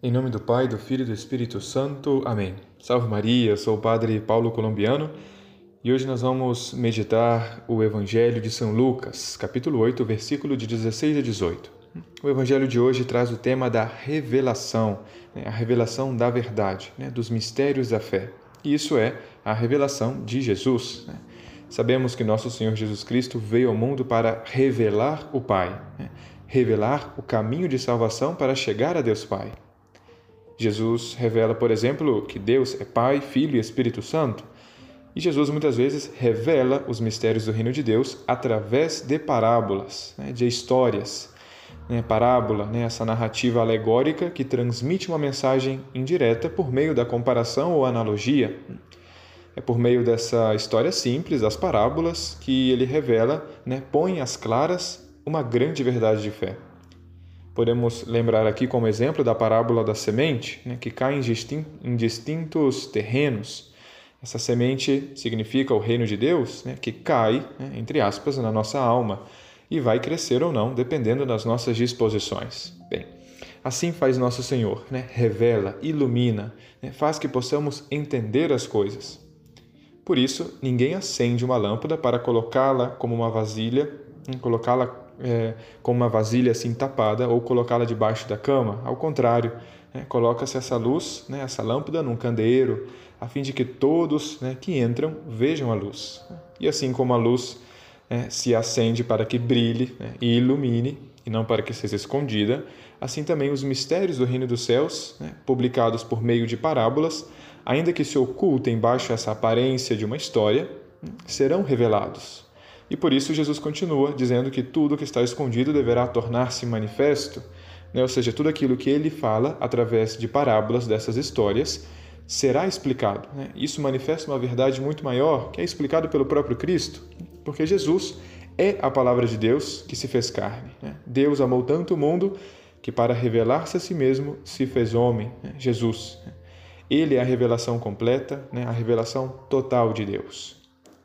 Em nome do Pai, do Filho e do Espírito Santo. Amém. Salve Maria, sou o Padre Paulo Colombiano e hoje nós vamos meditar o Evangelho de São Lucas, capítulo 8, versículo de 16 a 18. O Evangelho de hoje traz o tema da revelação, né, a revelação da verdade, né, dos mistérios da fé. E isso é a revelação de Jesus. Né. Sabemos que nosso Senhor Jesus Cristo veio ao mundo para revelar o Pai, né, revelar o caminho de salvação para chegar a Deus Pai. Jesus revela, por exemplo, que Deus é Pai, Filho e Espírito Santo. E Jesus muitas vezes revela os mistérios do reino de Deus através de parábolas, né, de histórias. Né, parábola, né, essa narrativa alegórica que transmite uma mensagem indireta por meio da comparação ou analogia. É por meio dessa história simples, das parábolas, que ele revela, né, põe às claras uma grande verdade de fé. Podemos lembrar aqui como exemplo da parábola da semente, né, que cai em distintos terrenos. Essa semente significa o reino de Deus, né, que cai, né, entre aspas, na nossa alma e vai crescer ou não, dependendo das nossas disposições. Bem, assim faz nosso Senhor, né, revela, ilumina, né, faz que possamos entender as coisas. Por isso, ninguém acende uma lâmpada para colocá-la como uma vasilha, né, colocá-la é, com uma vasilha assim tapada ou colocá-la debaixo da cama. Ao contrário, né, coloca-se essa luz, né, essa lâmpada num candeeiro, a fim de que todos né, que entram vejam a luz. E assim como a luz né, se acende para que brilhe né, e ilumine, e não para que seja escondida, assim também os mistérios do reino dos céus, né, publicados por meio de parábolas, ainda que se ocultem embaixo essa aparência de uma história, serão revelados e por isso Jesus continua dizendo que tudo que está escondido deverá tornar-se manifesto, né? ou seja, tudo aquilo que ele fala através de parábolas dessas histórias será explicado. Né? Isso manifesta uma verdade muito maior que é explicado pelo próprio Cristo, porque Jesus é a palavra de Deus que se fez carne. Né? Deus amou tanto o mundo que, para revelar-se a si mesmo, se fez homem, né? Jesus. Ele é a revelação completa, né? a revelação total de Deus.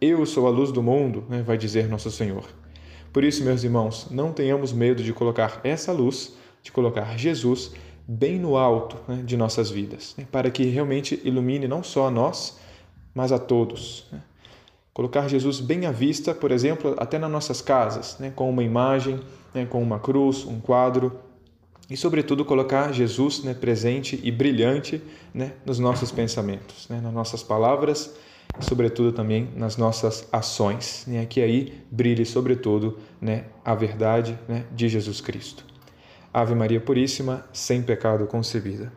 Eu sou a luz do mundo, né, vai dizer nosso Senhor. Por isso, meus irmãos, não tenhamos medo de colocar essa luz, de colocar Jesus bem no alto né, de nossas vidas, né, para que realmente ilumine não só a nós, mas a todos. Né. Colocar Jesus bem à vista, por exemplo, até nas nossas casas, né, com uma imagem, né, com uma cruz, um quadro, e, sobretudo, colocar Jesus né, presente e brilhante nos nossos pensamentos, nas nossas palavras sobretudo também nas nossas ações, né? que aí brilhe sobretudo né, a verdade né, de Jesus Cristo. Ave Maria Puríssima, sem pecado concebida.